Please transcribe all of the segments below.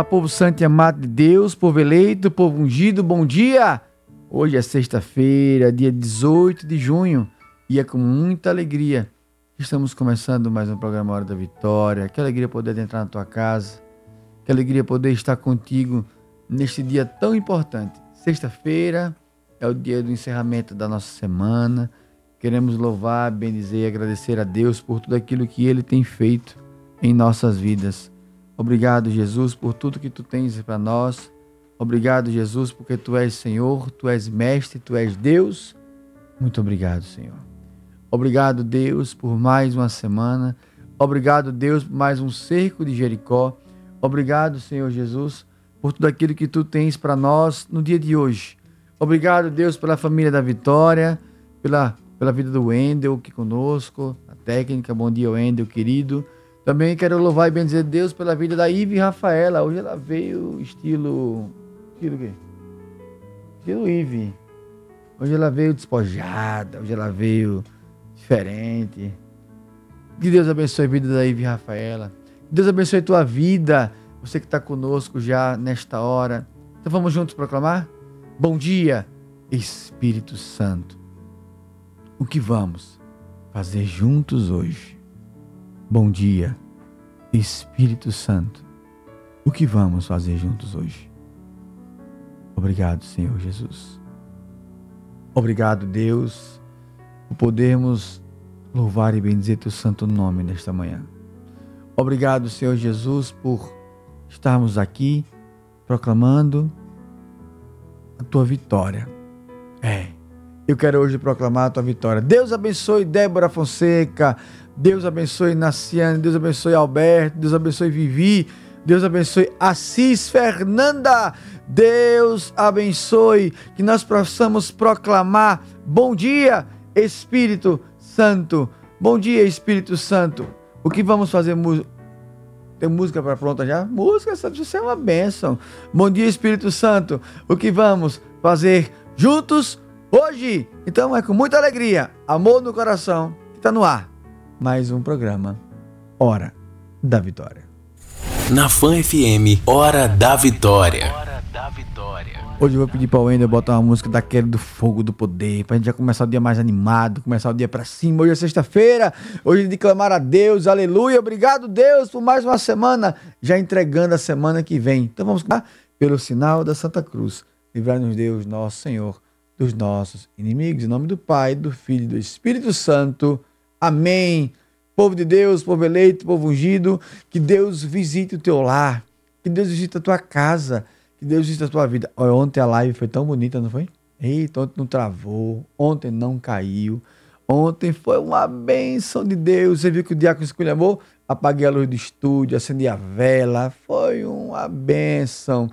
Olá, povo santo e amado de Deus, povo eleito, povo ungido, bom dia! Hoje é sexta-feira, dia 18 de junho, e é com muita alegria que estamos começando mais um programa Hora da Vitória. Que alegria poder entrar na tua casa, que alegria poder estar contigo neste dia tão importante. Sexta-feira é o dia do encerramento da nossa semana. Queremos louvar, bendizer e agradecer a Deus por tudo aquilo que Ele tem feito em nossas vidas. Obrigado, Jesus, por tudo que tu tens para nós. Obrigado, Jesus, porque tu és Senhor, tu és Mestre, tu és Deus. Muito obrigado, Senhor. Obrigado, Deus, por mais uma semana. Obrigado, Deus, por mais um cerco de Jericó. Obrigado, Senhor Jesus, por tudo aquilo que tu tens para nós no dia de hoje. Obrigado, Deus, pela família da Vitória, pela, pela vida do Wendel aqui conosco, a técnica. Bom dia, Wendel, querido. Também quero louvar e bendizer Deus pela vida da Ive Rafaela. Hoje ela veio estilo. Estilo o quê? Estilo Ive. Hoje ela veio despojada, hoje ela veio diferente. Que Deus abençoe a vida da Ive Rafaela. Que Deus abençoe a tua vida. Você que está conosco já nesta hora. Então vamos juntos proclamar? Bom dia, Espírito Santo. O que vamos fazer juntos hoje? Bom dia, Espírito Santo. O que vamos fazer juntos hoje? Obrigado, Senhor Jesus. Obrigado, Deus, por podermos louvar e bendizer teu santo nome nesta manhã. Obrigado, Senhor Jesus, por estarmos aqui proclamando a tua vitória. É, eu quero hoje proclamar a tua vitória. Deus abençoe Débora Fonseca, Deus abençoe Naciane, Deus abençoe Alberto, Deus abençoe Vivi, Deus abençoe Assis Fernanda, Deus abençoe que nós possamos proclamar bom dia, Espírito Santo. Bom dia, Espírito Santo. O que vamos fazer? Tem música para pronta já? Música, isso é uma bênção. Bom dia, Espírito Santo. O que vamos fazer juntos hoje? Então é com muita alegria, amor no coração, que está no ar mais um programa Hora da Vitória. Na Fan FM, Hora da Vitória. Hoje eu vou pedir para o Wender botar uma música daquele do fogo do poder, para a gente já começar o dia mais animado, começar o dia para cima. Hoje é sexta-feira, hoje é de clamar a Deus, aleluia. Obrigado, Deus, por mais uma semana, já entregando a semana que vem. Então vamos lá pelo sinal da Santa Cruz. Livrar-nos, Deus, nosso Senhor, dos nossos inimigos. Em nome do Pai, do Filho e do Espírito Santo. Amém. Povo de Deus, povo eleito, povo ungido, que Deus visite o teu lar, que Deus visite a tua casa, que Deus visite a tua vida. Olha, ontem a live foi tão bonita, não foi? Eita, ontem não travou, ontem não caiu. Ontem foi uma bênção de Deus. Você viu que o diácono escolheu Apaguei a luz do estúdio, acendi a vela. Foi uma bênção.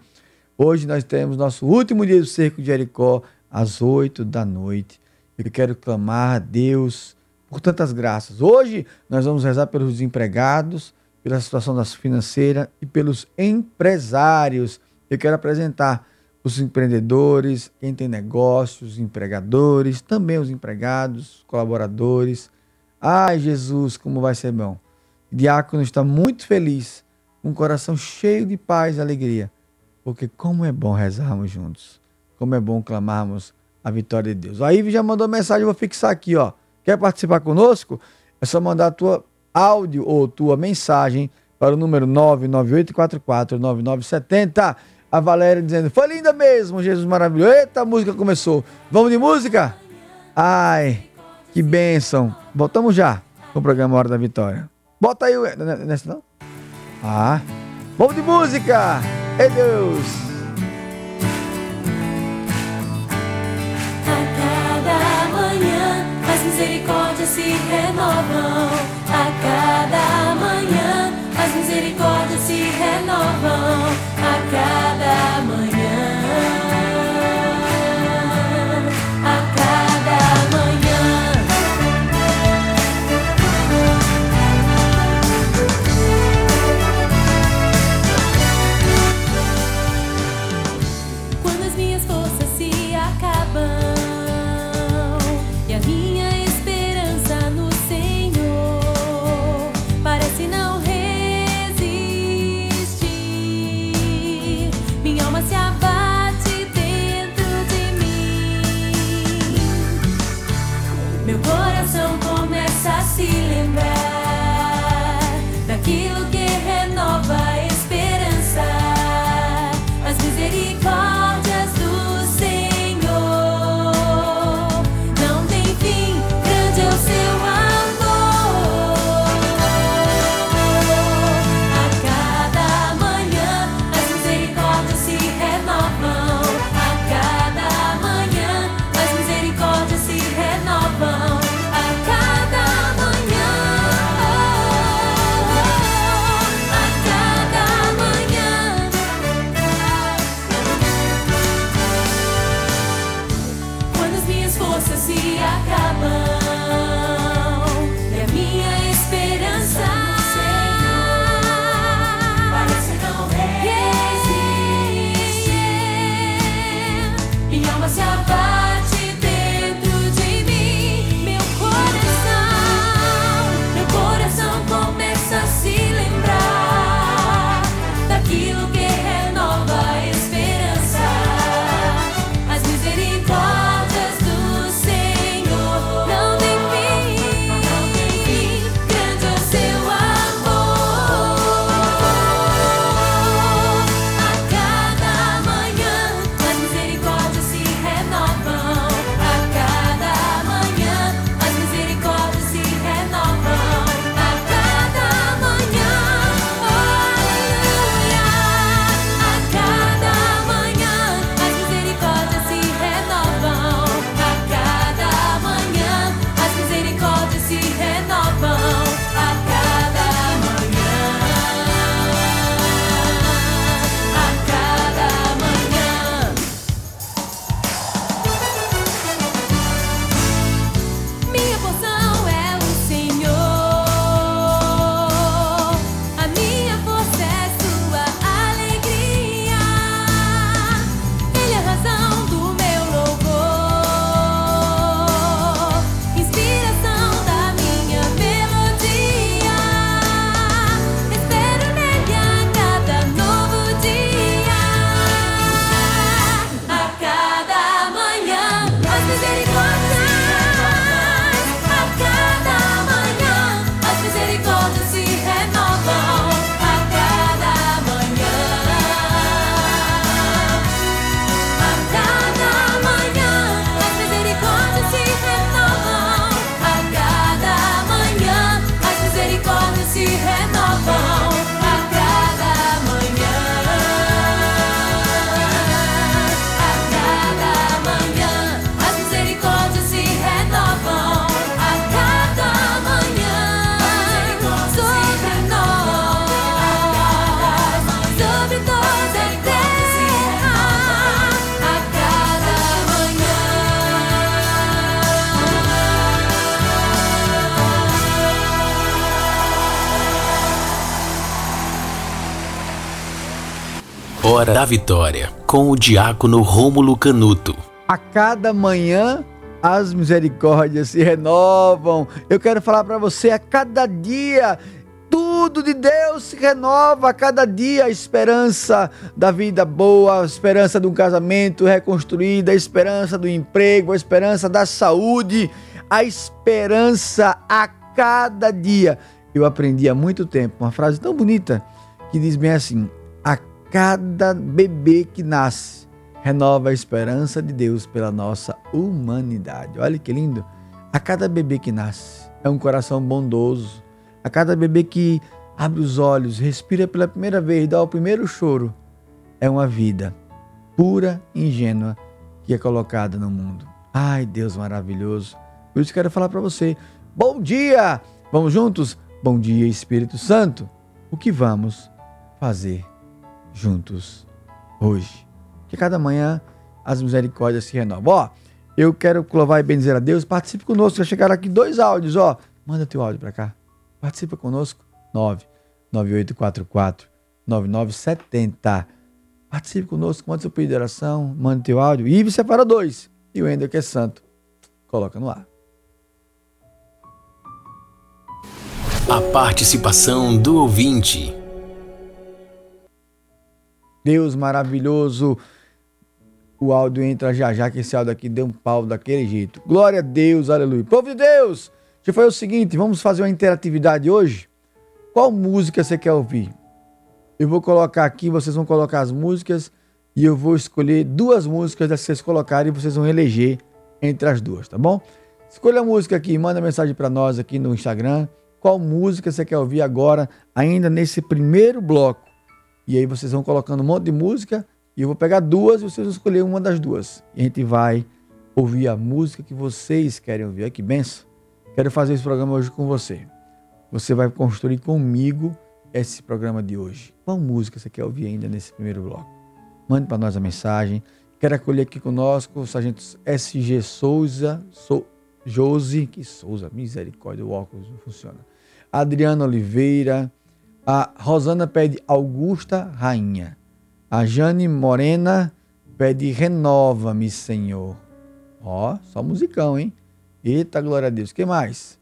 Hoje nós temos nosso último dia do Cerco de Jericó, às oito da noite. Eu quero clamar a Deus por tantas graças. Hoje nós vamos rezar pelos desempregados, pela situação das financeira e pelos empresários. Eu quero apresentar os empreendedores, quem tem negócios, os empregadores, também os empregados, colaboradores. Ai, Jesus, como vai ser bom. O diácono está muito feliz, um coração cheio de paz e alegria, porque como é bom rezarmos juntos, como é bom clamarmos a vitória de Deus. A Ive já mandou mensagem, eu vou fixar aqui, ó. Quer participar conosco? É só mandar tua áudio ou tua mensagem para o número 998449970. A Valéria dizendo: Foi linda mesmo, Jesus maravilhoso. Eita, a música começou. Vamos de música? Ai, que bênção. Voltamos já com o programa Hora da Vitória. Bota aí, nessa não? Ah, vamos de música. Ei Deus. Misericórdias se renovam a cada manhã. As misericórdias se renovam a cada manhã. Da Vitória, com o diácono Rômulo Canuto. A cada manhã as misericórdias se renovam. Eu quero falar para você a cada dia tudo de Deus se renova a cada dia. A esperança da vida boa, a esperança de um casamento reconstruído, a esperança do emprego, a esperança da saúde, a esperança a cada dia. Eu aprendi há muito tempo uma frase tão bonita que diz bem assim: cada bebê que nasce, renova a esperança de Deus pela nossa humanidade. Olha que lindo! A cada bebê que nasce, é um coração bondoso. A cada bebê que abre os olhos, respira pela primeira vez, dá o primeiro choro, é uma vida pura, ingênua, que é colocada no mundo. Ai, Deus maravilhoso. Por isso quero falar para você. Bom dia! Vamos juntos? Bom dia, Espírito Santo. O que vamos fazer juntos hoje? Que cada manhã as misericórdias se renovam. Ó, eu quero louvar e bendizer a Deus. Participe conosco. Já chegaram aqui dois áudios, ó. Manda teu áudio para cá. Participa conosco. 99844 9970. Participe conosco, manda seu pedido de oração, manda teu áudio. Ives separa dois. E o Ender, que é santo, coloca no ar. A participação do ouvinte. Deus maravilhoso. O áudio entra já já, que esse áudio aqui deu um pau daquele jeito. Glória a Deus, aleluia. Povo de Deus, já foi o seguinte, vamos fazer uma interatividade hoje? Qual música você quer ouvir? Eu vou colocar aqui, vocês vão colocar as músicas e eu vou escolher duas músicas que vocês colocarem e vocês vão eleger entre as duas, tá bom? Escolha a música aqui, manda mensagem para nós aqui no Instagram qual música você quer ouvir agora, ainda nesse primeiro bloco. E aí vocês vão colocando um monte de música e eu vou pegar duas e vocês vão escolher uma das duas. E a gente vai ouvir a música que vocês querem ouvir. Olha que benção. Quero fazer esse programa hoje com você. Você vai construir comigo esse programa de hoje. Qual música você quer ouvir ainda nesse primeiro bloco? Mande para nós a mensagem. Quero acolher aqui conosco o sargento SG Souza, Sou, Josi, que Souza, misericórdia, o óculos não funciona. Adriana Oliveira, a Rosana pede Augusta Rainha. A Jane Morena pede Renova-me, Senhor. Ó, só musicão, hein? Eita, glória a Deus. que mais?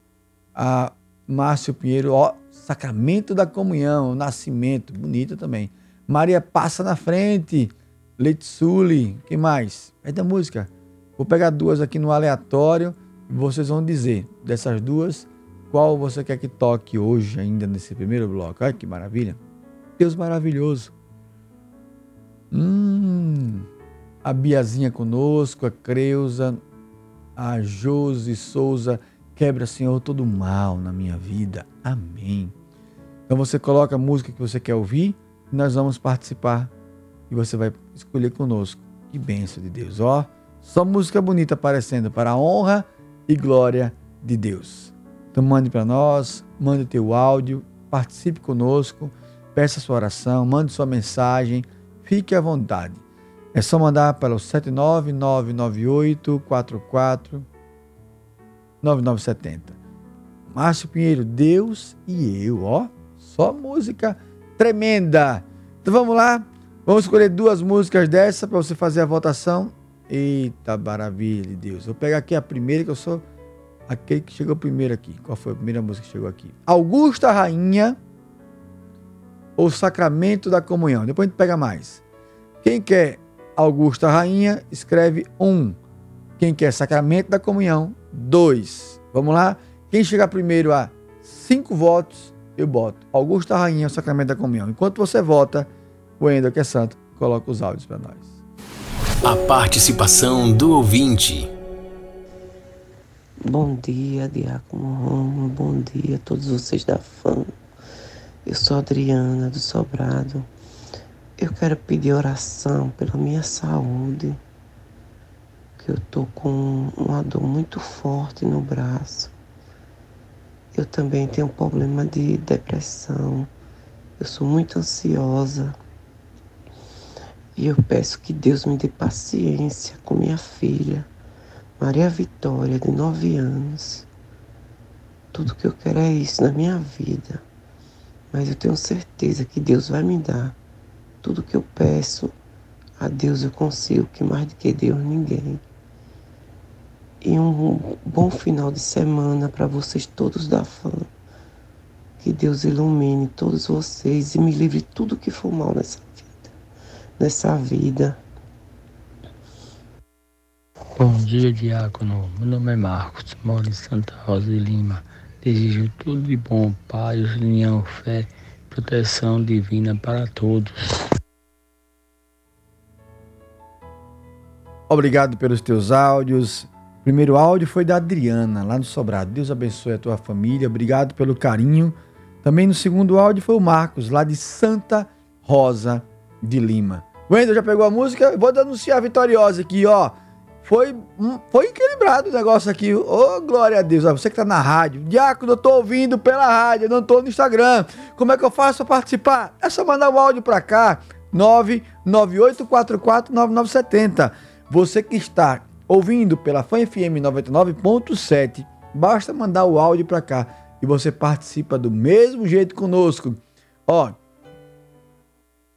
A Márcio Pinheiro, ó, Sacramento da Comunhão, Nascimento, bonita também. Maria Passa na Frente, Letsuli, que mais? É da música. Vou pegar duas aqui no aleatório e vocês vão dizer dessas duas qual você quer que toque hoje, ainda nesse primeiro bloco? Olha que maravilha. Deus maravilhoso. Hum, a Biazinha conosco, a Creuza, a Josi Souza. Quebra, Senhor, todo mal na minha vida. Amém. Então você coloca a música que você quer ouvir e nós vamos participar. E você vai escolher conosco. Que bênção de Deus. Ó, só música bonita aparecendo para a honra e glória de Deus. Então mande para nós, mande o teu áudio, participe conosco, peça sua oração, mande sua mensagem, fique à vontade. É só mandar para o 79998 44 9970. Márcio Pinheiro, Deus e eu, ó, só música tremenda. Então vamos lá, vamos escolher duas músicas dessa para você fazer a votação. Eita maravilha de Deus. Vou pegar aqui a primeira que eu sou aquele que chegou primeiro aqui. Qual foi a primeira música que chegou aqui? Augusta Rainha ou Sacramento da Comunhão? Depois a gente pega mais. Quem quer Augusta Rainha, escreve um. Quem quer Sacramento da Comunhão, dois. Vamos lá? Quem chegar primeiro a cinco votos, eu boto Augusta Rainha ou Sacramento da Comunhão. Enquanto você vota, o Ender, que é santo, coloca os áudios para nós. A participação do ouvinte. Bom dia, Diácono Romo. Bom dia a todos vocês da FAM. Eu sou Adriana do Sobrado. Eu quero pedir oração pela minha saúde. Que eu tô com uma dor muito forte no braço. Eu também tenho um problema de depressão. Eu sou muito ansiosa. E eu peço que Deus me dê paciência com minha filha Maria Vitória, de nove anos. Tudo que eu quero é isso na minha vida. Mas eu tenho certeza que Deus vai me dar tudo que eu peço a Deus eu consigo, que mais do que Deus ninguém. E um bom final de semana para vocês todos da fã. Que Deus ilumine todos vocês e me livre tudo que for mal nessa vida. Nessa vida. Bom dia, Diácono. Meu nome é Marcos, moro em Santa Rosa de Lima. Desejo tudo de bom, paz, união, fé, proteção divina para todos. Obrigado pelos teus áudios. O primeiro áudio foi da Adriana, lá no Sobrado. Deus abençoe a tua família. Obrigado pelo carinho. Também no segundo áudio foi o Marcos, lá de Santa Rosa de Lima. Wendel já pegou a música? Vou denunciar a vitoriosa aqui, ó. Foi, foi equilibrado o negócio aqui. Ô, oh, glória a Deus. Você que tá na rádio. Diácono, eu tô ouvindo pela rádio, eu não tô no Instagram. Como é que eu faço para participar? É só mandar o áudio para cá. 998449970. Você que está ouvindo pela Fan FM 99.7, basta mandar o áudio para cá e você participa do mesmo jeito conosco. Ó,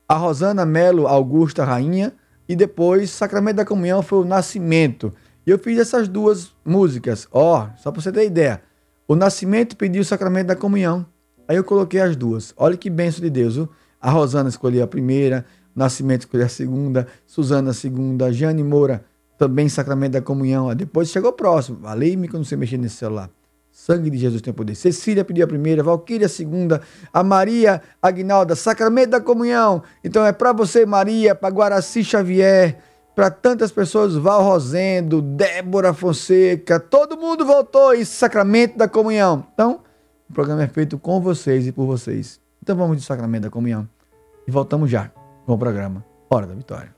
a Rosana Melo Augusta Rainha e depois Sacramento da Comunhão foi o Nascimento. E eu fiz essas duas músicas. Ó, só para você ter ideia. O Nascimento pediu o Sacramento da Comunhão. Aí eu coloquei as duas. Olha que benção de Deus. Viu? A Rosana escolheu a primeira, Nascimento escolheu a segunda, Suzana a segunda, Jane Moura também Sacramento da Comunhão. Depois chegou próximo. Valei-me quando você mexer nesse celular. Sangue de Jesus tem poder. Cecília pediu a primeira, Valquíria a segunda, a Maria Agnalda, Sacramento da Comunhão. Então é para você, Maria, para Guaraci Xavier, para tantas pessoas, Val Rosendo, Débora Fonseca, todo mundo voltou em Sacramento da Comunhão. Então, o programa é feito com vocês e por vocês. Então vamos de Sacramento da Comunhão. E voltamos já com o programa Hora da Vitória.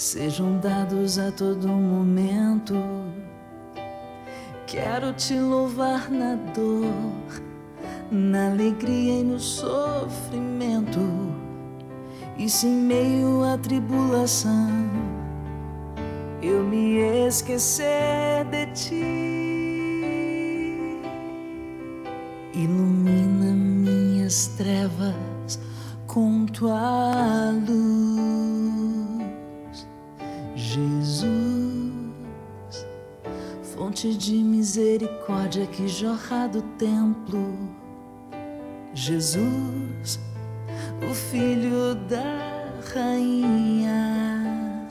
sejam dados a todo momento. Quero te louvar na dor, na alegria e no sofrimento, e se em meio à tribulação eu me esquecer de ti. Ilumina minhas trevas com tua luz, fonte de misericórdia que jorra do templo, Jesus, o Filho da Rainha.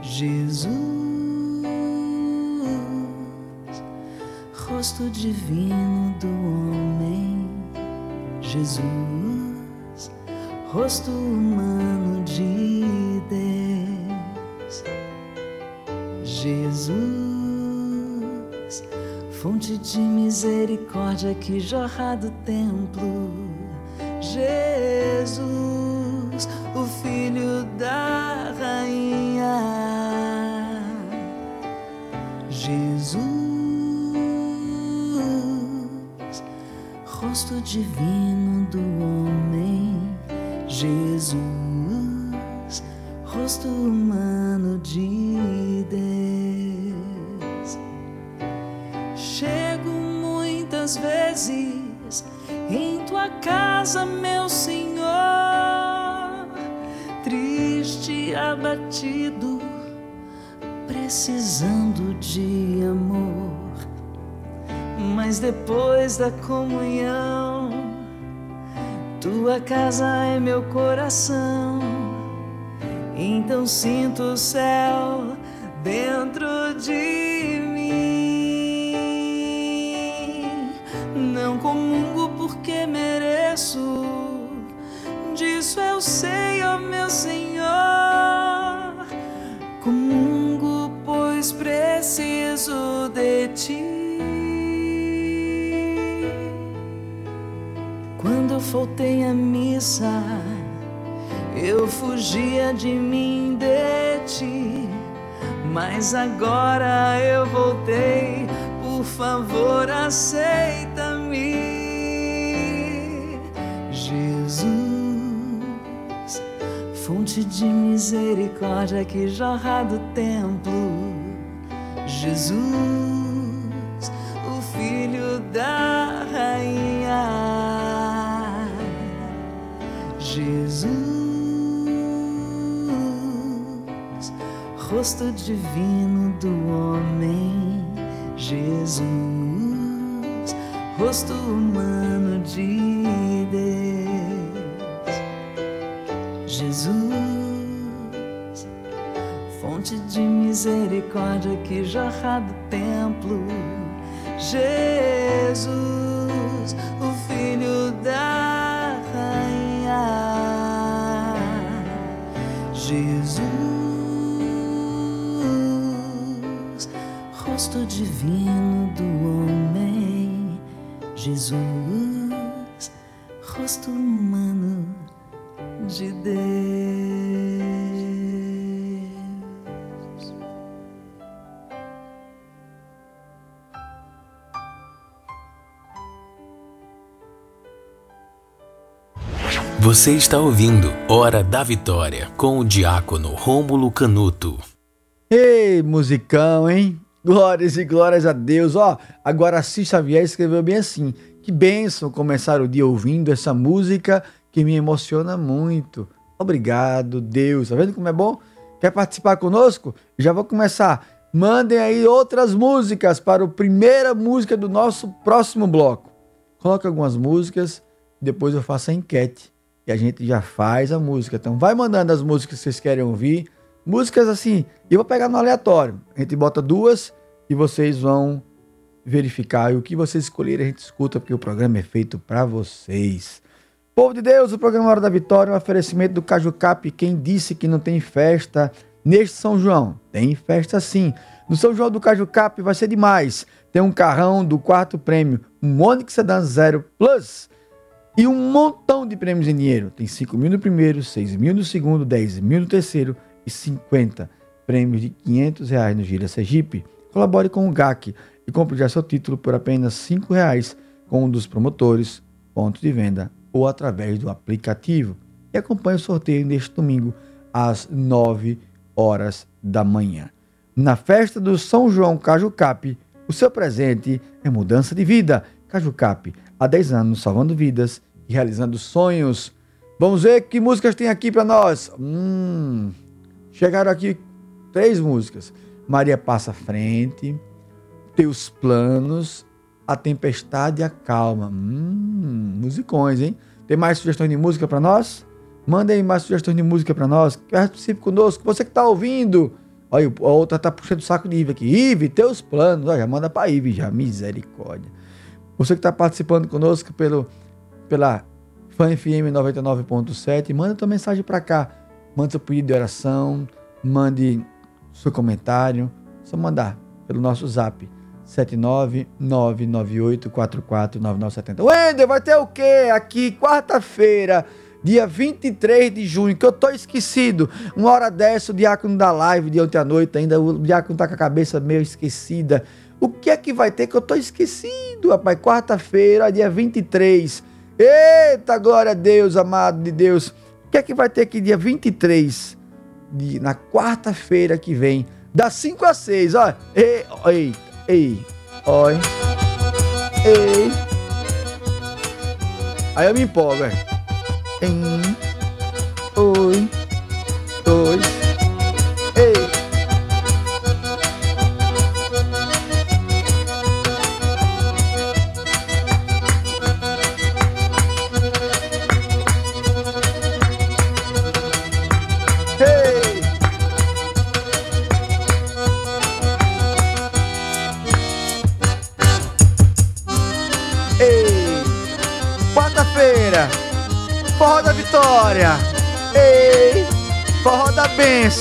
Jesus, rosto divino do homem, Jesus, rosto humano de Jesus, fonte de misericórdia que jorra do templo, Jesus, o Filho da Rainha. Jesus, rosto divino do homem, Jesus, rosto humano de Deus. Casa, meu Senhor, triste abatido precisando de amor. Mas depois da comunhão, tua casa é meu coração. Então sinto o céu dentro de mim. Disso eu sei, ó meu Senhor. Comungo de ti. Quando faltei a missa, eu fugia de mim, de ti. Mas agora eu voltei, por favor, aceita-me. Fonte de misericórdia que jorra do templo. Jesus, o filho da rainha. Jesus, rosto divino do homem, Jesus, rosto humano de misericórdia que jorra do templo, Jesus, o filho da rainha, Jesus, rosto divino do homem, Jesus, Você está ouvindo Hora da Vitória com o diácono Rômulo Canuto. Ei, musicão, hein? Glórias e glórias a Deus. Ó, agora Assis Xavier escreveu bem assim: Que bênção começar o dia ouvindo essa música que me emociona muito. Obrigado, Deus. Tá vendo como é bom? Quer participar conosco? Já vou começar. Mandem aí outras músicas para a primeira música do nosso próximo bloco. Coloque algumas músicas, depois eu faço a enquete a gente já faz a música. Então vai mandando as músicas que vocês querem ouvir. Músicas assim, eu vou pegar no aleatório. A gente bota duas e vocês vão verificar. E o que vocês escolherem a gente escuta, porque o programa é feito para vocês. Povo de Deus, o programa Hora da Vitória é um oferecimento do Caju Cap. Quem disse que não tem festa neste São João? Tem festa sim. No São João do Caju Cap vai ser demais. Tem um carrão do quarto prêmio, um Onix Sedan Zero Plus e um montão de prêmios em dinheiro. Tem 5 mil no primeiro, 6 mil no segundo, 10 mil no terceiro e 50 prêmios de 500 reais no Gira Sergipe. Colabore com o GAC e compre já seu título por apenas 5 reais com um dos promotores, pontos de venda ou através do aplicativo. E acompanhe o sorteio neste domingo às 9 horas da manhã. Na festa do São João Caju Cap, o seu presente é mudança de vida. Caju Cap, há 10 anos salvando vidas e realizando sonhos. Vamos ver que músicas tem aqui para nós. Hum, chegaram aqui três músicas. Maria Passa à Frente, Teus Planos, A Tempestade e a Calma. Hum, musicões, hein? Tem mais sugestões de música para nós? Mandem mais sugestões de música para nós. Participe conosco. Você que está ouvindo. Olha, a outra tá puxando o saco de Ive aqui. Ive, teus planos. Olha, já manda para Ive já. Misericórdia. Você que está participando conosco pelo, pela Fan FM 99.7, manda tua mensagem para cá. Manda seu pedido de oração, mande seu comentário. Só mandar pelo nosso zap 79998449970. Wender, vai ter o quê? Aqui, quarta-feira, dia 23 de junho, que eu tô esquecido. Uma hora dessa, o diácono da live de ontem à noite ainda, o diácono tá com a cabeça meio esquecida. O que é que vai ter que eu tô esquecido, rapaz? Quarta-feira, dia 23. Eita, glória a Deus, amado de Deus. O que é que vai ter aqui dia 23? De, na quarta-feira que vem, das 5 às 6, ó. Ei, ei, ei, oi. Ei. Aí eu me empolgo, é. Um, oi, dois,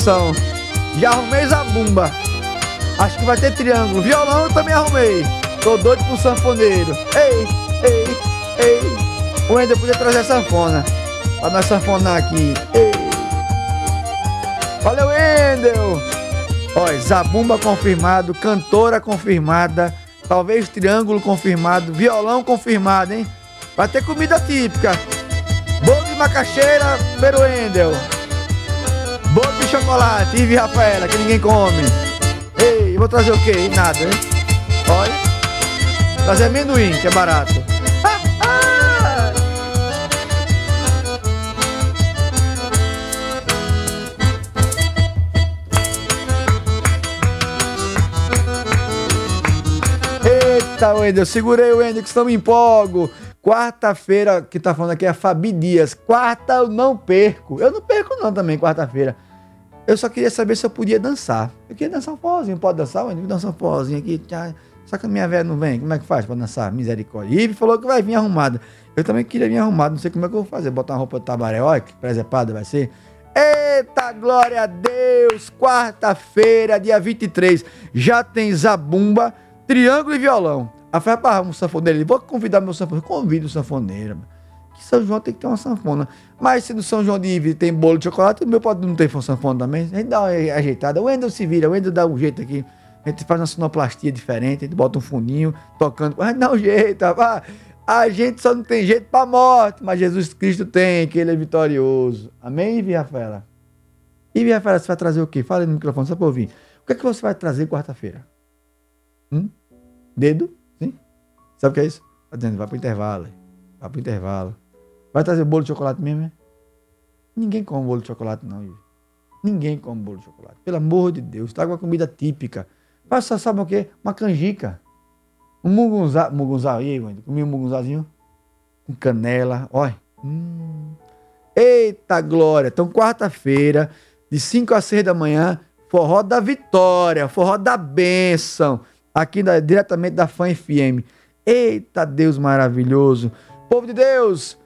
Já arrumei a bumba. Acho que vai ter triângulo. Violão eu também arrumei. Tô doido pro sanfoneiro. Ei, ei, ei. O Wendel podia trazer a sanfona. Pra nós sanfonar aqui. Ei. Valeu, Wendel. Olha, Zabumba confirmado, cantora confirmada, talvez triângulo confirmado, violão confirmado, hein? Vai ter comida típica. Bolo de macaxeira, pelo Wendel. Chocolate, Ive Rafaela, que ninguém come. Ei, vou trazer o quê? Nada, hein? Olha. Trazer amendoim, que é barato. Eita, Wendel, segurei o Wendel que estão me empolgo. Quarta-feira, que tá falando aqui é a Fabi Dias. Quarta eu não perco. Eu não perco não também, quarta-feira. Eu só queria saber se eu podia dançar. Eu queria dançar um forrozinho. Pode dançar, Wendel? Dançar um forrozinho aqui. Só que a minha velha não vem. Como é que faz pra dançar? Misericórdia. Ive falou que vai vir arrumada. Eu também queria vir arrumada. Não sei como é que eu vou fazer. Botar uma roupa de tabaré. Olha que presepada vai ser. Eita, glória a Deus! Quarta-feira, dia 23. Já tem zabumba, triângulo e violão. A fé para um sanfoneiro. Vou convidar meu sanfoneiro. Convido o sanfoneiro. Que São João tem que ter uma sanfona. Mas se no São João de Ivre tem bolo de chocolate, o meu pode não ter sanfona também. A gente dá uma ajeitada. O Wendel se vira, o Wendel dá um jeito aqui. A gente faz uma sonoplastia diferente, a gente bota um funinho tocando. Gente dá um jeito, rapaz. A gente só não tem jeito pra morte, mas Jesus Cristo tem, que ele é vitorioso. Amém, Ivy Rafaela? Ivy Rafaela, você vai trazer o quê? Fala no microfone, só pra ouvir. O que é que você vai trazer quarta-feira? Hum? Dedo? Sim? Sabe o que é isso? Tá dizendo, vai pro intervalo. Vai pro intervalo. Vai trazer bolo de chocolate mesmo, é? Ninguém come bolo de chocolate, não, Ivy. Ninguém come bolo de chocolate. Pelo amor de Deus, traga uma comida típica. Faça, sabe o quê? Uma canjica. Um mugunzá. Mugunzá, e aí, Wendy? Comi um mugunzázinho com canela. Olha. Hum. Eita glória! Então, quarta-feira, de 5 a 6 da manhã, forró da vitória, forró da bênção, aqui da, diretamente da Fã FM. Eita Deus maravilhoso! Povo de Deus!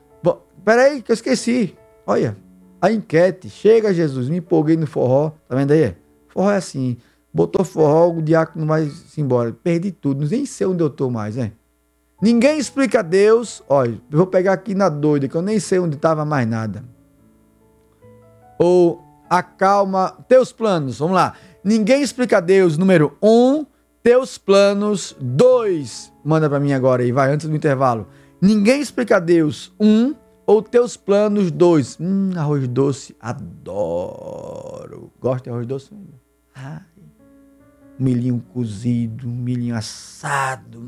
Peraí, que eu esqueci. Olha, a enquete. Chega, Jesus, me empolguei no forró. Tá vendo aí? Forró é assim. Botou forró, o diácono vai se embora. Perdi tudo, nem sei onde eu tô mais, né? Ninguém explica a Deus. Olha, eu vou pegar aqui na doida, que eu nem sei onde tava mais nada. Ou acalma teus planos. Vamos lá. Ninguém explica a Deus, número um. Teus planos, dois. Manda para mim agora aí, vai, antes do intervalo. Ninguém explica a Deus, um. Ou teus planos, dois. Hum, arroz doce, adoro. Gosta de arroz doce? Ai milhinho cozido, milhinho assado.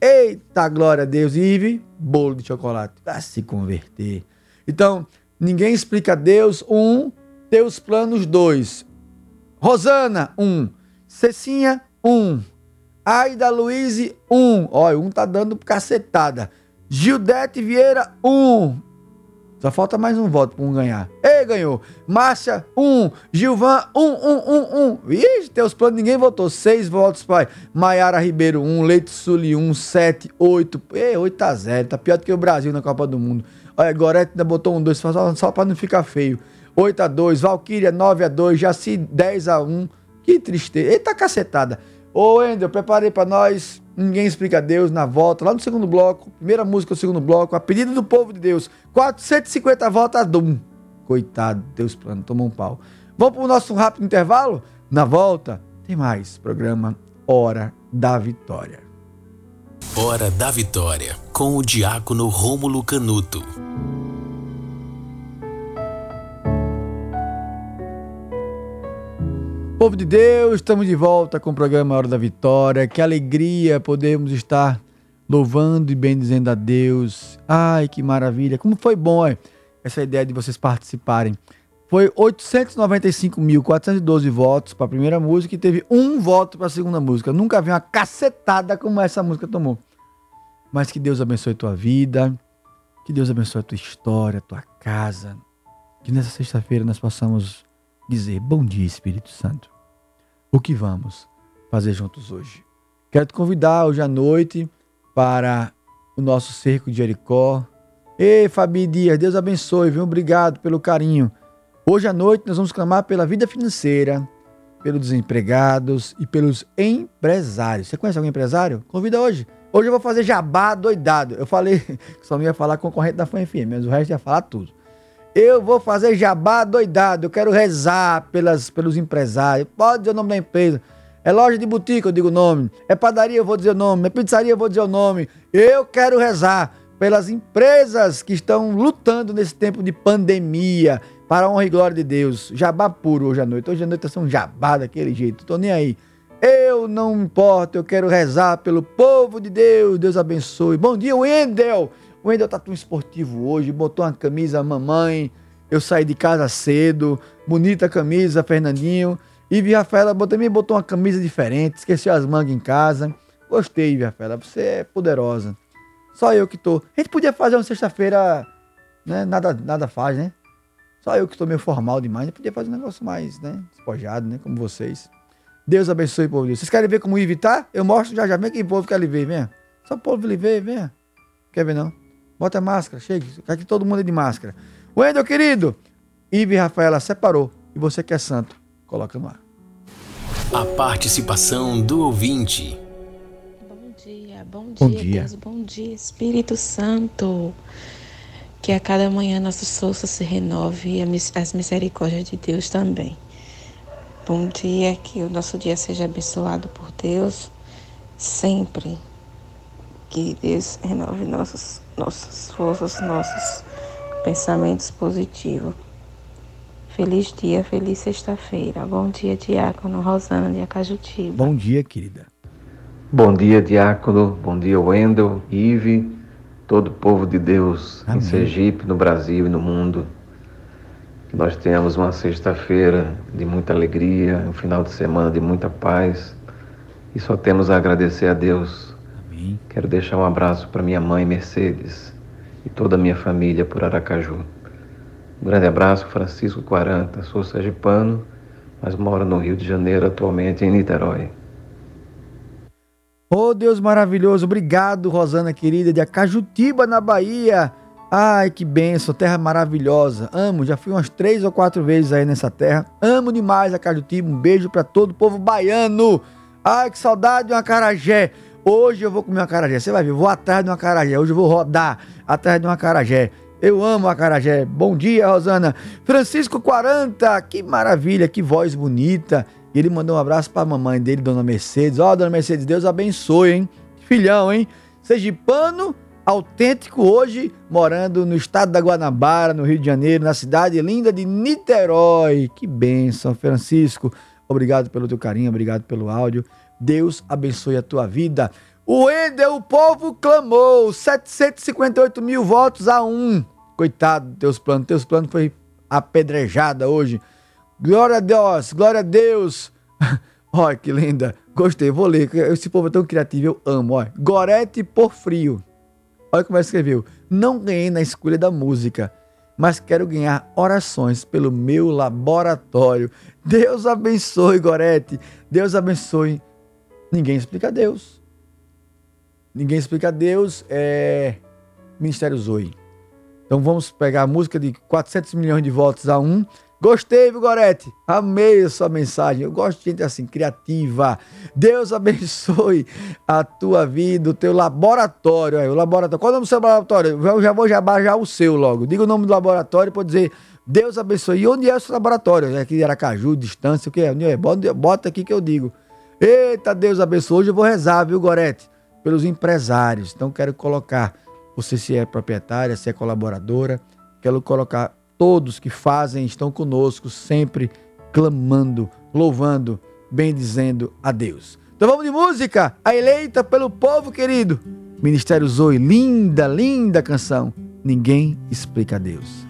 Eita, glória a Deus. Ive, bolo de chocolate. Vai se converter. Então, ninguém explica a Deus. Um, teus planos, dois. Rosana, um. Cecinha, um. Aida Luiz, um. Olha, um tá dando cacetada. Gildete Vieira, um. Só falta mais um voto para um ganhar. Ei, ganhou. Márcia, um. Gilvan, um, um, um, um. Ih, teus planos, ninguém votou. Seis votos, pai. Maiara Ribeiro, um. Leite Suli, um. Sete, oito. Ei, oito a zero. Tá pior do que o Brasil na Copa do Mundo. Olha, Gorete ainda botou um dois, só, só para não ficar feio. 8 a 2 Valkyria 9 a 2 Jaci 10 a 1 Que tristeza. Eita cacetada. Ô, Ender, preparei para nós. Ninguém explica a Deus na volta, lá no segundo bloco. Primeira música do segundo bloco. A pedido do povo de Deus. 450 votos a Dum. Coitado, Deus plano, tomou um pau. Vamos para o nosso rápido intervalo? Na volta, tem mais programa Hora da Vitória. Hora da Vitória, com o diácono Rômulo Canuto. Povo de Deus, estamos de volta com o programa Hora da Vitória. Que alegria podemos estar louvando e bendizendo a Deus. Ai, que maravilha. Como foi bom essa ideia de vocês participarem. Foi 895.412 votos para a primeira música e teve um voto para a segunda música. Nunca vi uma cacetada como essa música tomou. Mas que Deus abençoe tua vida, que Deus abençoe a tua história, a tua casa. Que nessa sexta-feira nós possamos dizer: Bom dia, Espírito Santo. O que vamos fazer juntos hoje? Quero te convidar hoje à noite para o nosso cerco de Jericó. Ei, Fabi Dias, Deus abençoe, viu? Obrigado pelo carinho. Hoje à noite nós vamos clamar pela vida financeira, pelos desempregados e pelos empresários. Você conhece algum empresário? Convida hoje. Hoje eu vou fazer jabá doidado. Eu falei que só não ia falar concorrente da FANFM, mas o resto ia falar tudo. Eu vou fazer jabá doidado. Eu quero rezar pelas, pelos empresários. Pode dizer o nome da empresa. É loja de boutique, eu digo o nome. É padaria, eu vou dizer o nome. É pizzaria, eu vou dizer o nome. Eu quero rezar pelas empresas que estão lutando nesse tempo de pandemia, para a honra e glória de Deus. Jabá puro hoje à noite. Hoje à noite é um jabá daquele jeito. Tô nem aí. Eu não importo, eu quero rezar pelo povo de Deus. Deus abençoe. Bom dia, Wendel. O Wendel tá tão esportivo hoje, botou uma camisa mamãe. Eu saí de casa cedo. Bonita camisa, Fernandinho. Via Rafaela também botou uma camisa diferente, esqueceu as mangas em casa. Gostei, Via Rafaela, você é poderosa. Só eu que tô. A gente podia fazer uma sexta-feira, né? Nada, nada faz, né? Só eu que estou meio formal demais. Eu podia fazer um negócio mais, né? Despojado, né? Como vocês. Deus abençoe o povo de. Vocês querem ver como Ivi tá? Eu mostro já já. Vem aqui, povo, quer ele ver, vem. Só o povo ele ver, vem. Quer ver, não? Bota a máscara, chegue. Aqui todo mundo é de máscara. Wendel, querido. Ive e Rafaela separou. E você que é santo, coloca no ar. A participação do ouvinte. Bom dia, bom dia, Bom dia. Deus, bom dia, Espírito Santo. Que a cada manhã nossas forças se renove e as misericórdias de Deus também. Bom dia, que o nosso dia seja abençoado por Deus sempre. Que Deus renove nossas, nossas forças, nossos pensamentos positivos. Feliz dia, feliz sexta-feira. Bom dia, Diácono Rosana de Acajutiba. Bom dia, querida. Bom dia, Diácono. Bom dia, Wendel, Ive, todo o povo de Deus Amém. em Sergipe, no Brasil e no mundo. Que nós tenhamos uma sexta-feira de muita alegria, um final de semana de muita paz. E só temos a agradecer a Deus. Amém. Quero deixar um abraço para minha mãe Mercedes e toda a minha família por Aracaju. Um grande abraço, Francisco 40. Sou sergipano, mas moro no Rio de Janeiro, atualmente em Niterói. Oh, Deus maravilhoso. Obrigado, Rosana querida, de Acajutiba, na Bahia. Ai, que benção, terra maravilhosa. Amo, já fui umas três ou quatro vezes aí nessa terra. Amo demais Acajutiba. Um beijo para todo o povo baiano. Ai, que saudade de uma carajé. Hoje eu vou comer uma carajé. Você vai ver, vou atrás de uma carajé. Hoje eu vou rodar atrás de uma carajé. Eu amo a carajé. Bom dia, Rosana. Francisco 40, que maravilha, que voz bonita. E ele mandou um abraço pra mamãe dele, Dona Mercedes. Ó, Dona Mercedes, Deus abençoe, hein? Filhão, hein? Sergipano, autêntico hoje, morando no estado da Guanabara, no Rio de Janeiro, na cidade linda de Niterói. Que bênção, Francisco. Obrigado pelo teu carinho, obrigado pelo áudio. Deus abençoe a tua vida. O Endel, o povo clamou. 758 mil votos a um. Coitado, teus planos. Teus planos foi apedrejada hoje. Glória a Deus, glória a Deus. Olha que linda. Gostei, vou ler. Esse povo é tão criativo, eu amo. Olha. Gorete por frio. Olha como ela escreveu. Não ganhei na escolha da música, mas quero ganhar orações pelo meu laboratório. Deus abençoe, Gorete. Deus abençoe. Ninguém explica Deus. Ninguém explica Deus. É Ministério Zoe. Então vamos pegar a música de 400 milhões de votos a um. Gostei, viu, Gorete? Amei a sua mensagem. Eu gosto de gente assim, criativa. Deus abençoe a tua vida, o teu laboratório. O laboratório. Qual é o nome do seu laboratório? Eu já vou já o seu logo. Diga o nome do laboratório para dizer Deus abençoe. E onde é o seu laboratório? É aqui em Aracaju, distância, o que é? Bota aqui que eu digo. Eita, Deus abençoe. Hoje eu vou rezar, viu, Gorete? Pelos empresários. Então quero colocar, você se é proprietária, se é colaboradora, quero colocar todos que fazem, estão conosco, sempre clamando, louvando, bendizendo a Deus. Então vamos de música, a eleita pelo povo querido. Ministério Zoe, linda, linda canção. Ninguém explica a Deus.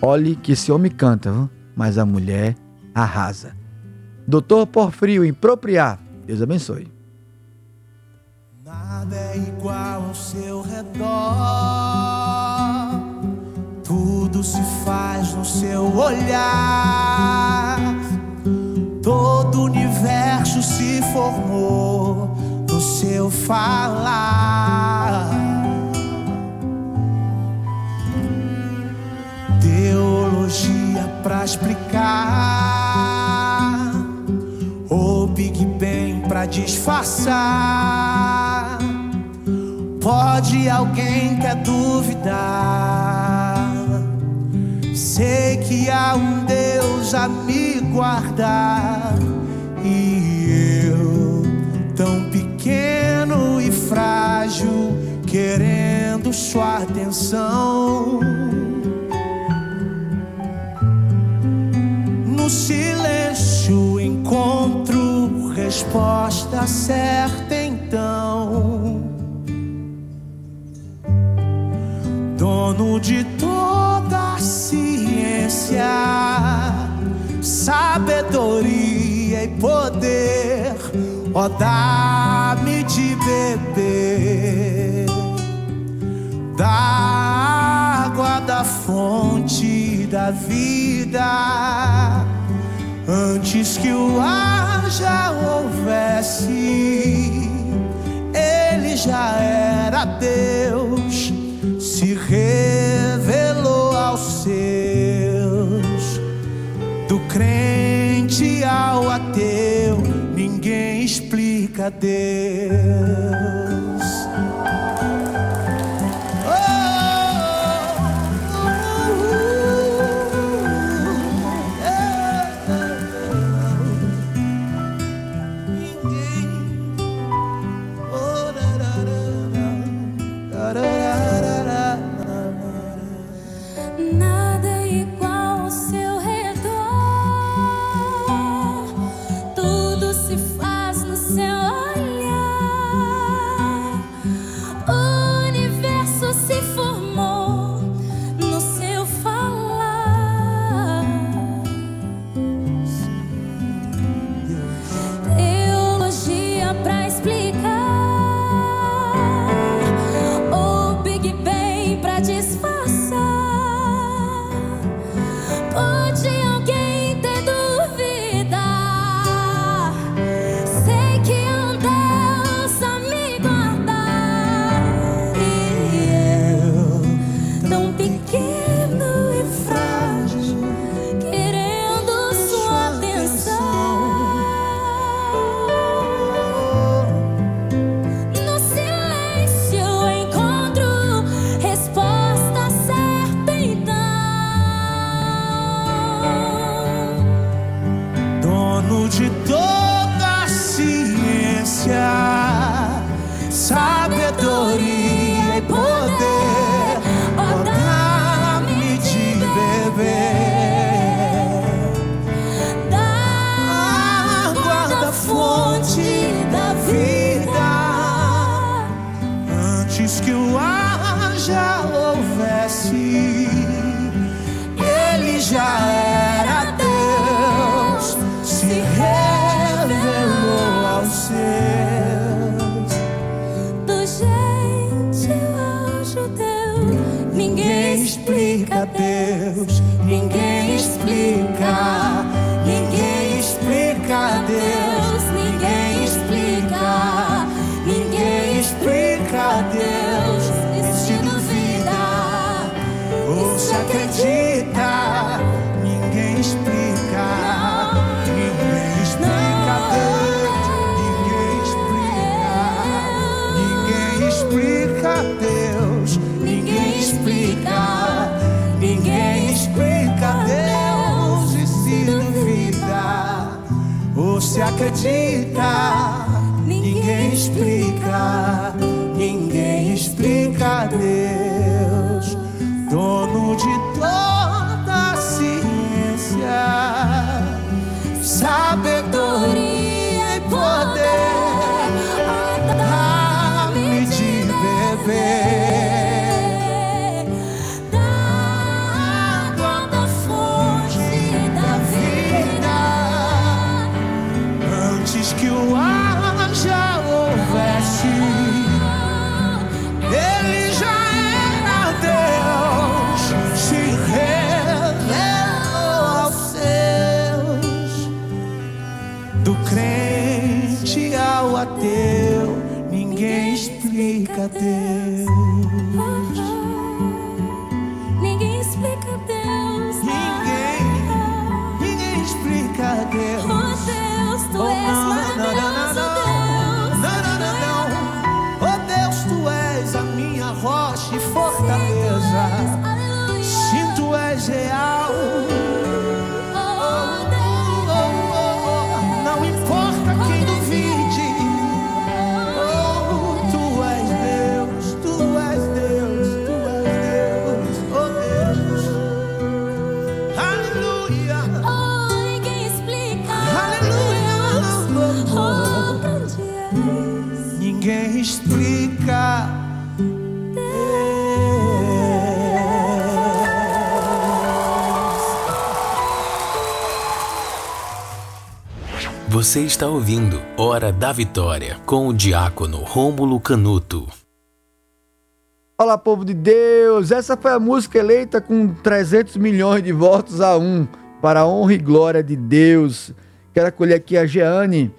Olhe que esse homem canta, viu? mas a mulher arrasa. Doutor Porfrio, impropriar. Deus abençoe. Nada é igual ao seu redor. Tudo se faz no seu olhar. Todo o universo se formou no seu falar. Teologia pra explicar pra disfarçar. Pode alguém quer duvidar? Sei que há um Deus a me guardar e eu tão pequeno e frágil querendo sua atenção. resposta certa então. Dono de toda ciência, sabedoria e poder, ó, dá-me de beber da água da fonte da vida Antes que o ar já houvesse, ele já era Deus, se revelou aos seus. Do crente ao ateu, ninguém explica Deus. acredita, ninguém explica, ninguém explica Deus. Você está ouvindo Hora da Vitória com o diácono Rômulo Canuto. Olá, povo de Deus! Essa foi a música eleita com 300 milhões de votos a um, para a honra e glória de Deus. Quero acolher aqui a Jeane,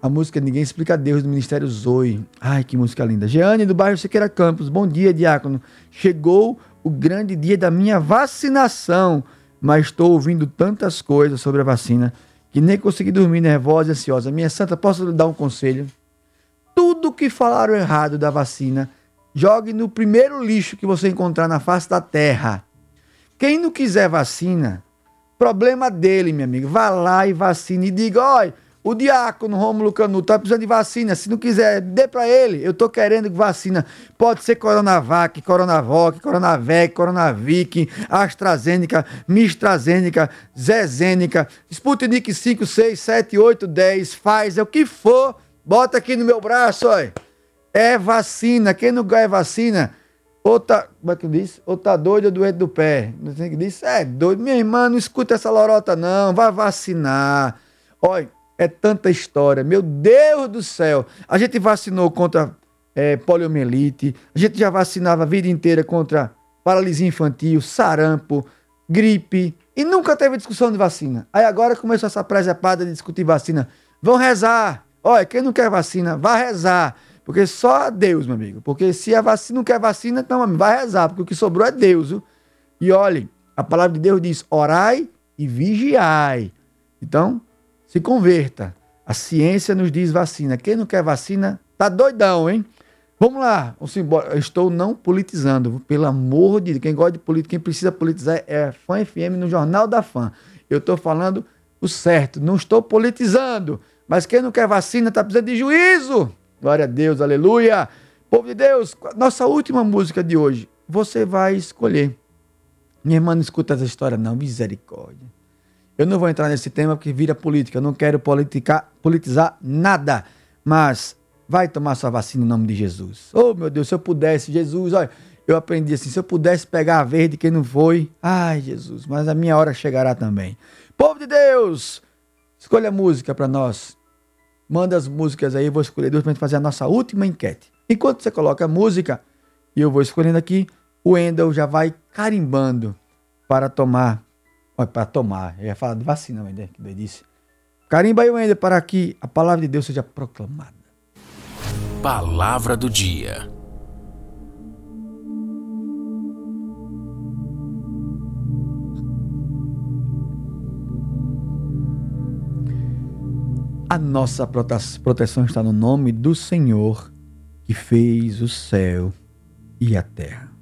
a música Ninguém Explica Deus, do Ministério Zoe. Ai, que música linda. Jeane, do bairro Siqueira Campos. Bom dia, diácono. Chegou o grande dia da minha vacinação, mas estou ouvindo tantas coisas sobre a vacina que nem consegui dormir nervosa e ansiosa. Minha santa, posso lhe dar um conselho? Tudo que falaram errado da vacina, jogue no primeiro lixo que você encontrar na face da terra. Quem não quiser vacina, problema dele, meu amigo. Vá lá e vacine e diga: olha, o diácono Rômulo Canuto tá precisando de vacina. Se não quiser, dê para ele. Eu tô querendo vacina. Pode ser Coronavac, Coronavoc, Coronavec, Coronavik, AstraZeneca, Mistrazeneca, Zezênica, Sputnik 5, 6, 7, 8, 10, Pfizer, o que for. Bota aqui no meu braço, olha. É vacina. Quem não ganha vacina, ou tá, como é que diz? Ou tá doido ou doente do pé. Não sei o que diz? É doido. Minha irmã, não escuta essa lorota, não. Vai vacinar. Olha, é tanta história. Meu Deus do céu. A gente vacinou contra é, poliomielite. A gente já vacinava a vida inteira contra paralisia infantil, sarampo, gripe. E nunca teve discussão de vacina. Aí agora começou essa presepada de discutir vacina. Vão rezar. Olha, quem não quer vacina, vá rezar. Porque só Deus, meu amigo. Porque se a vacina não quer vacina, então amigo, vai rezar, porque o que sobrou é Deus. Viu? E olhe, a palavra de Deus diz: orai e vigiai. Então, se converta. A ciência nos diz vacina. Quem não quer vacina, tá doidão, hein? Vamos lá. Eu estou não politizando, pelo amor de Deus. Quem gosta de política, quem precisa politizar é Fã FM no Jornal da Fã. Eu estou falando o certo, não estou politizando. Mas quem não quer vacina está precisando de juízo. Glória a Deus, aleluia. Povo de Deus, nossa última música de hoje, você vai escolher. Minha irmã não escuta essa história, não, misericórdia. Eu não vou entrar nesse tema porque vira política, eu não quero politicar, politizar nada. Mas vai tomar sua vacina em nome de Jesus. Oh, meu Deus, se eu pudesse, Jesus, olha, eu aprendi assim, se eu pudesse pegar a verde, quem não foi, ai, Jesus, mas a minha hora chegará também. Povo de Deus, escolha música para nós. Manda as músicas aí, eu vou escolher duas para gente fazer a nossa última enquete. Enquanto você coloca a música, e eu vou escolhendo aqui, o Endel já vai carimbando para tomar. Para tomar. Eu ia falar de vacina, Wendel, que disse. Carimba aí, Wendel, para que a palavra de Deus seja proclamada. Palavra do dia. A nossa proteção está no nome do Senhor que fez o céu e a terra.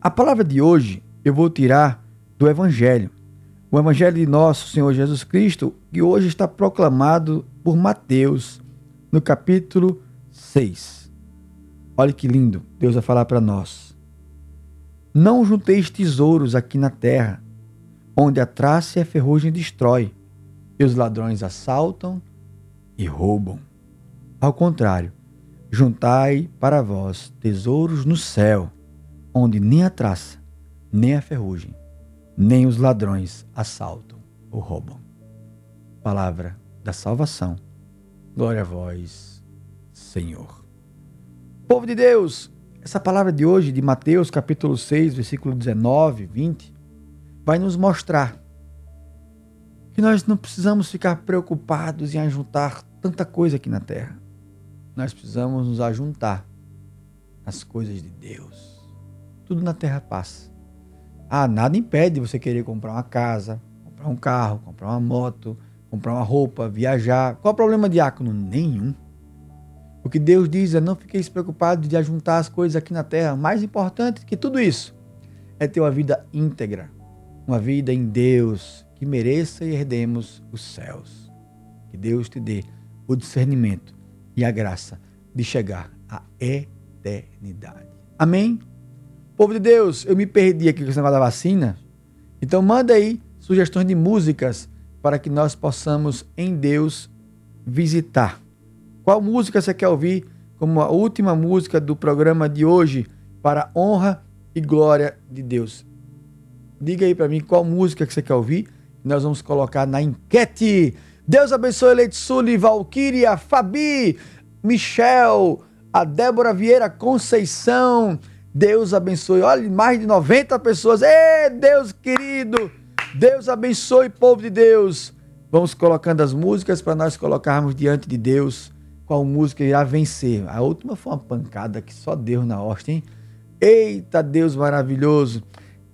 A palavra de hoje eu vou tirar do Evangelho. O Evangelho de nosso Senhor Jesus Cristo, que hoje está proclamado por Mateus, no capítulo 6. Olha que lindo, Deus vai falar para nós. Não junteis tesouros aqui na terra, onde a traça e a ferrugem destrói, e os ladrões assaltam e roubam. Ao contrário, juntai para vós tesouros no céu, onde nem a traça, nem a ferrugem, nem os ladrões assaltam ou roubam. Palavra da salvação. Glória a vós, Senhor. Povo de Deus, essa palavra de hoje, de Mateus capítulo 6, versículo 19, 20, vai nos mostrar que nós não precisamos ficar preocupados em ajuntar tanta coisa aqui na terra. Nós precisamos nos ajuntar às coisas de Deus. Tudo na terra passa. Ah, nada impede você querer comprar uma casa, comprar um carro, comprar uma moto, comprar uma roupa, viajar. Qual o problema, diácono? Nenhum. O que Deus diz é não fiqueis preocupados de ajuntar as coisas aqui na terra. Mais importante que tudo isso é ter uma vida íntegra, uma vida em Deus que mereça e herdemos os céus. Que Deus te dê o discernimento e a graça de chegar à eternidade. Amém? Povo de Deus, eu me perdi aqui com esse negócio da vacina. Então manda aí sugestões de músicas para que nós possamos em Deus visitar. Qual música você quer ouvir como a última música do programa de hoje, para honra e glória de Deus. Diga aí para mim qual música que você quer ouvir. Nós vamos colocar na enquete. Deus abençoe Leite Sully, Valquíria, Fabi, Michel, a Débora Vieira Conceição. Deus abençoe. Olha, mais de 90 pessoas. Ê, Deus querido. Deus abençoe, povo de Deus. Vamos colocando as músicas para nós colocarmos diante de Deus qual música irá vencer. A última foi uma pancada que só Deus na hosta, hein? Eita, Deus maravilhoso.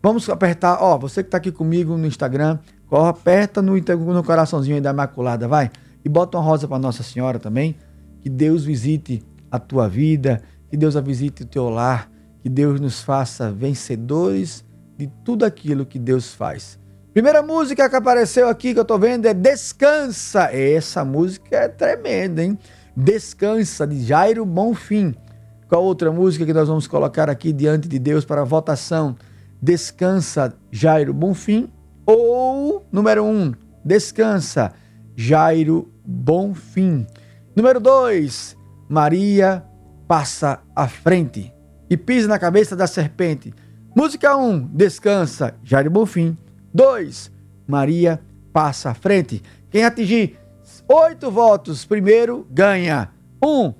Vamos apertar, ó, você que está aqui comigo no Instagram, corre, aperta no, no coraçãozinho aí da Imaculada, vai. E bota uma rosa para Nossa Senhora também. Que Deus visite a tua vida, que Deus a visite o teu lar, que Deus nos faça vencedores de tudo aquilo que Deus faz. Primeira música que apareceu aqui que eu tô vendo é Descansa. Essa música é tremenda, hein? Descansa, de Jairo Bonfim. Qual outra música que nós vamos colocar aqui diante de Deus para votação? Descansa, Jairo Bonfim. Ou, número um, Descansa, Jairo Bonfim. Número dois, Maria passa à frente e pisa na cabeça da serpente. Música 1, um, Descansa, Jairo Bonfim. 2. Maria passa à frente. Quem atingir oito votos primeiro ganha. 1. Um,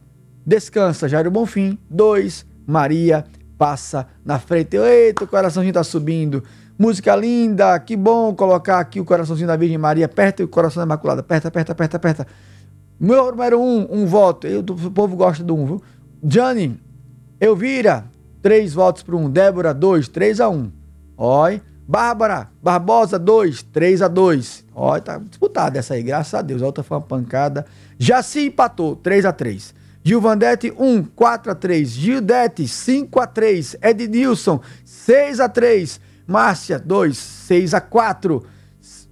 descansa, Jairo Bonfim. 2. Maria passa na frente. Eita, o coraçãozinho tá subindo. Música linda, que bom colocar aqui o coraçãozinho da Virgem Maria. Aperta o coração da Imaculada. Aperta, aperta, aperta, aperta. Meu número 1, um, um voto. Eu, o povo gosta do 1, um, viu? Johnny, Elvira, 3 votos para 1. Um. Débora, 2, 3 a 1. Um. Oi. Bárbara Barbosa, 2, 3 a 2. Ó, tá disputada essa aí, graças a Deus. A outra foi uma pancada. Jaci empatou, 3 a 3. Gilvandete, 1, 4 a 3. Gildete, 5 a 3. Ednilson, 6 a 3. Márcia, 2, 6 a 4.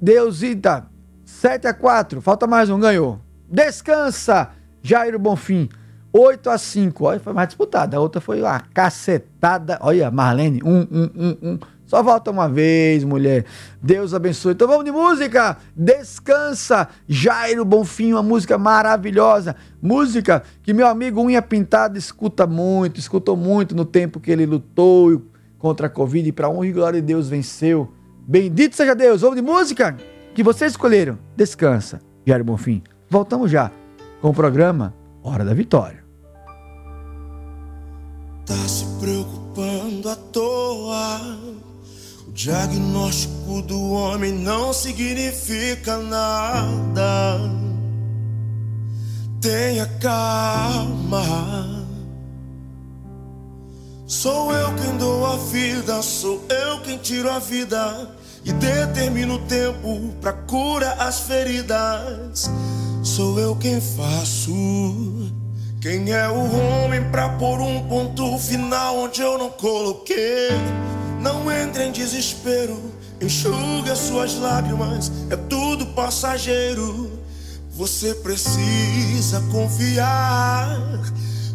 Deusita, 7 a 4. Falta mais um, ganhou. Descansa, Jairo Bonfim, 8 a 5. Olha, foi mais disputada. A outra foi uma cacetada. Olha, Marlene, 1, 1, 1, 1. Só volta uma vez, mulher. Deus abençoe. Então vamos de música. Descansa. Jairo Bonfim, uma música maravilhosa. Música que meu amigo Unha Pintada escuta muito, escutou muito no tempo que ele lutou contra a Covid e para honra e glória de Deus venceu. Bendito seja Deus. Vamos de música que vocês escolheram. Descansa. Jairo Bonfim. Voltamos já com o programa Hora da Vitória. Tá se preocupando à toa Diagnóstico do homem não significa nada. Tenha calma. Sou eu quem dou a vida, sou eu quem tiro a vida e determino o tempo para cura as feridas. Sou eu quem faço. Quem é o homem para pôr um ponto final onde eu não coloquei? Não entre em desespero, enxugue as suas lágrimas, é tudo passageiro. Você precisa confiar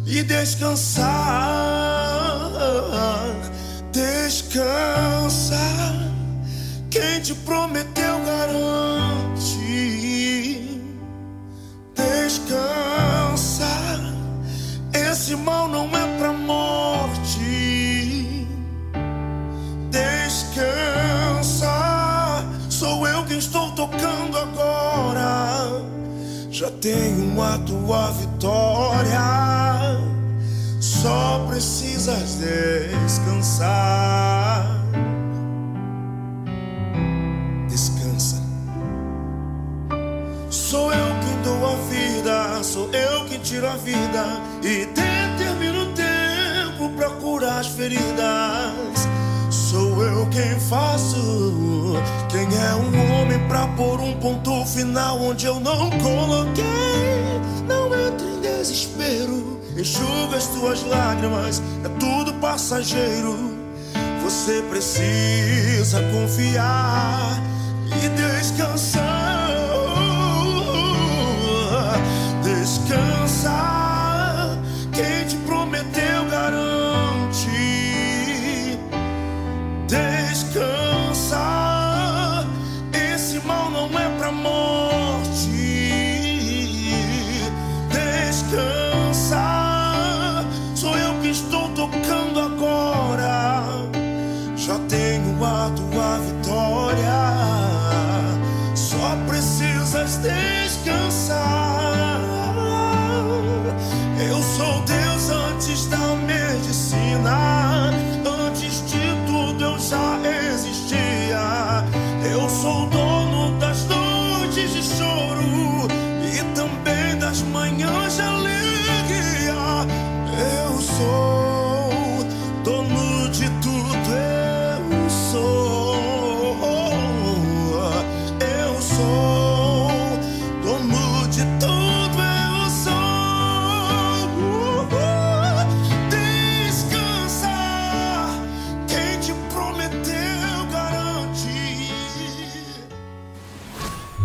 e descansar. Descansa. Quem te prometeu garante. Descansa. Esse mal não é pra morte. descansa. Sou eu quem estou tocando agora. Já tenho a tua vitória. Só precisas descansar. Tiro a vida e determino o tempo pra curar as feridas. Sou eu quem faço. Quem é um homem pra pôr um ponto final onde eu não coloquei? Não entre em desespero. Enxuga as tuas lágrimas, é tudo passageiro. Você precisa confiar e descansar.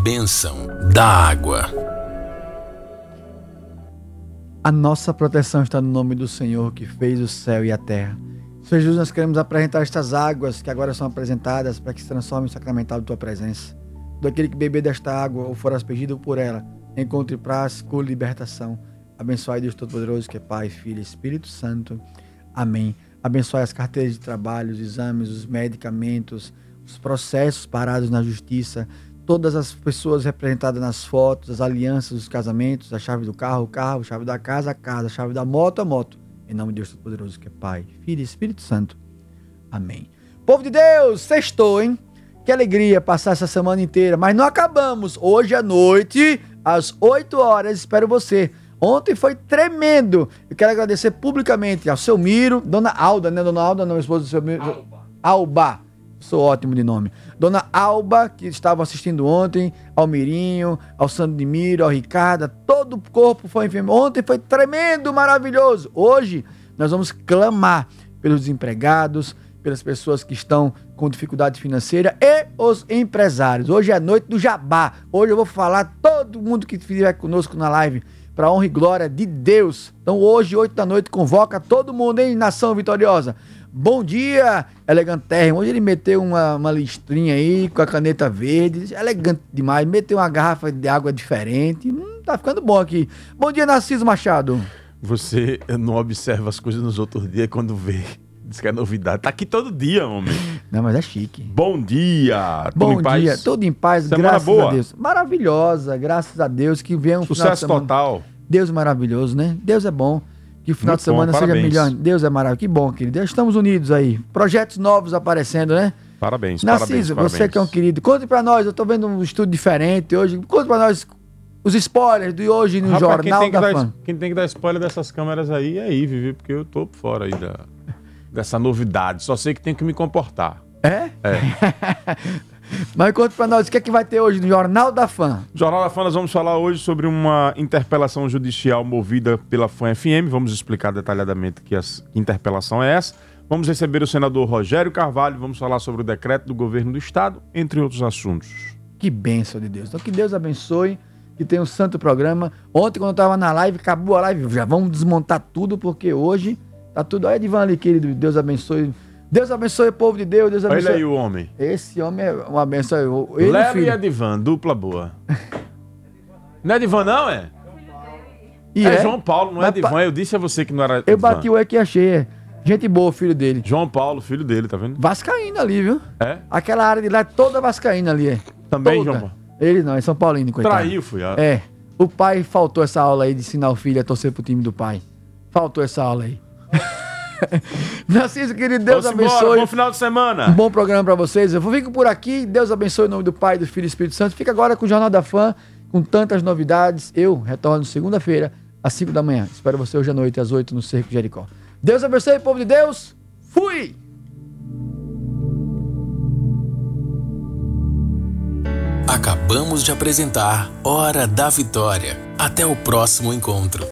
Bênção da água. A nossa proteção está no nome do Senhor que fez o céu e a terra. Senhor Jesus, nós queremos apresentar estas águas que agora são apresentadas para que se transformem em sacramental de tua presença. Do aquele que beber desta água ou for aspergido por ela, encontre paz, cura e libertação. Abençoai Deus Todo-Poderoso, que é Pai, Filho e Espírito Santo. Amém. Abençoe as carteiras de trabalho, os exames, os medicamentos, os processos parados na justiça, todas as pessoas representadas nas fotos, as alianças, os casamentos, a chave do carro, o carro, a chave da casa, a casa, a chave da moto, a moto. Em nome de Deus Todo-Poderoso, que é Pai, Filho e Espírito Santo. Amém. Povo de Deus, sextou, hein? Que alegria passar essa semana inteira, mas não acabamos. Hoje à noite, às 8 horas, espero você. Ontem foi tremendo. Eu quero agradecer publicamente ao seu Miro, Dona Alda, né? Dona Alda, não, esposa do seu Miro. Alba. Alba. Sou ótimo de nome. Dona Alba, que estava assistindo ontem, ao Mirinho, ao Sandro de Miro, ao Ricardo, todo o corpo foi enfermo. Ontem foi tremendo, maravilhoso. Hoje nós vamos clamar pelos desempregados, pelas pessoas que estão com dificuldade financeira e os empresários. Hoje é a noite do Jabá. Hoje eu vou falar todo mundo que estiver conosco na live para honra e glória de Deus. Então hoje, 8 da noite, convoca todo mundo, hein, Nação Vitoriosa. Bom dia, elegantérrimo. Hoje ele meteu uma, uma listrinha aí com a caneta verde. Elegante demais. Meteu uma garrafa de água diferente. Hum, tá ficando bom aqui. Bom dia, Narciso Machado. Você não observa as coisas nos outros dias quando vê. Diz que é novidade. Tá aqui todo dia, homem. Não, mas é chique. Bom dia. Bom Tudo em paz? dia, tudo em paz, Semana graças boa. a Deus. Maravilhosa, graças a Deus que venha um Sucesso total. Deus maravilhoso, né? Deus é bom. Que o final Muito de semana bom, seja parabéns. melhor. Deus é maravilhoso. Que bom, querido. Estamos unidos aí. Projetos novos aparecendo, né? Parabéns, Narciso, parabéns, você que é um querido, conte pra nós. Eu tô vendo um estudo diferente hoje. Conte pra nós os spoilers de hoje no Rapaz, quem Jornal tem, que da dar, Fã. quem tem que dar spoiler dessas câmeras aí é aí, Vivi, porque eu tô por fora aí da, dessa novidade. Só sei que tenho que me comportar. É? É. Mas conte pra nós o que é que vai ter hoje no Jornal da Fã. Jornal da Fã, nós vamos falar hoje sobre uma interpelação judicial movida pela Fã FM. Vamos explicar detalhadamente que, as, que interpelação é essa. Vamos receber o senador Rogério Carvalho, vamos falar sobre o decreto do governo do estado, entre outros assuntos. Que bênção de Deus. Então que Deus abençoe, que tenha um santo programa. Ontem, quando eu tava na live, acabou a live. Já vamos desmontar tudo, porque hoje tá tudo. Olha, Divan ali, querido. Deus abençoe. Deus abençoe o povo de Deus. Deus Olha abençoe. aí o homem. Esse homem é uma benção. Ele, filho. e Edivan, dupla boa. Não é Edivan, não, é? E é, é? João Paulo, não é Mas pa- Edivan. Eu disse a você que não era Eu Edivan. bati o e achei. Gente boa, filho dele. João Paulo, filho dele, tá vendo? Vascaína ali, viu? É? Aquela área de lá é toda vascaína ali. É. Também, Toda. João Paulo? Ele não, é São Paulino, coitado. Traiu, fui. ah. É. O pai faltou essa aula aí de ensinar o filho a torcer pro time do pai. Faltou essa aula aí. Narciso, querido, Deus Vamos embora, abençoe. bom final de semana. Um bom programa pra vocês. Eu fico por aqui. Deus abençoe em nome do Pai, do Filho e do Espírito Santo. Fica agora com o Jornal da Fã, com tantas novidades. Eu retorno segunda-feira, às 5 da manhã. Espero você hoje à noite, às 8, no Cerco Jericó. Deus abençoe, povo de Deus. Fui! Acabamos de apresentar Hora da Vitória. Até o próximo encontro.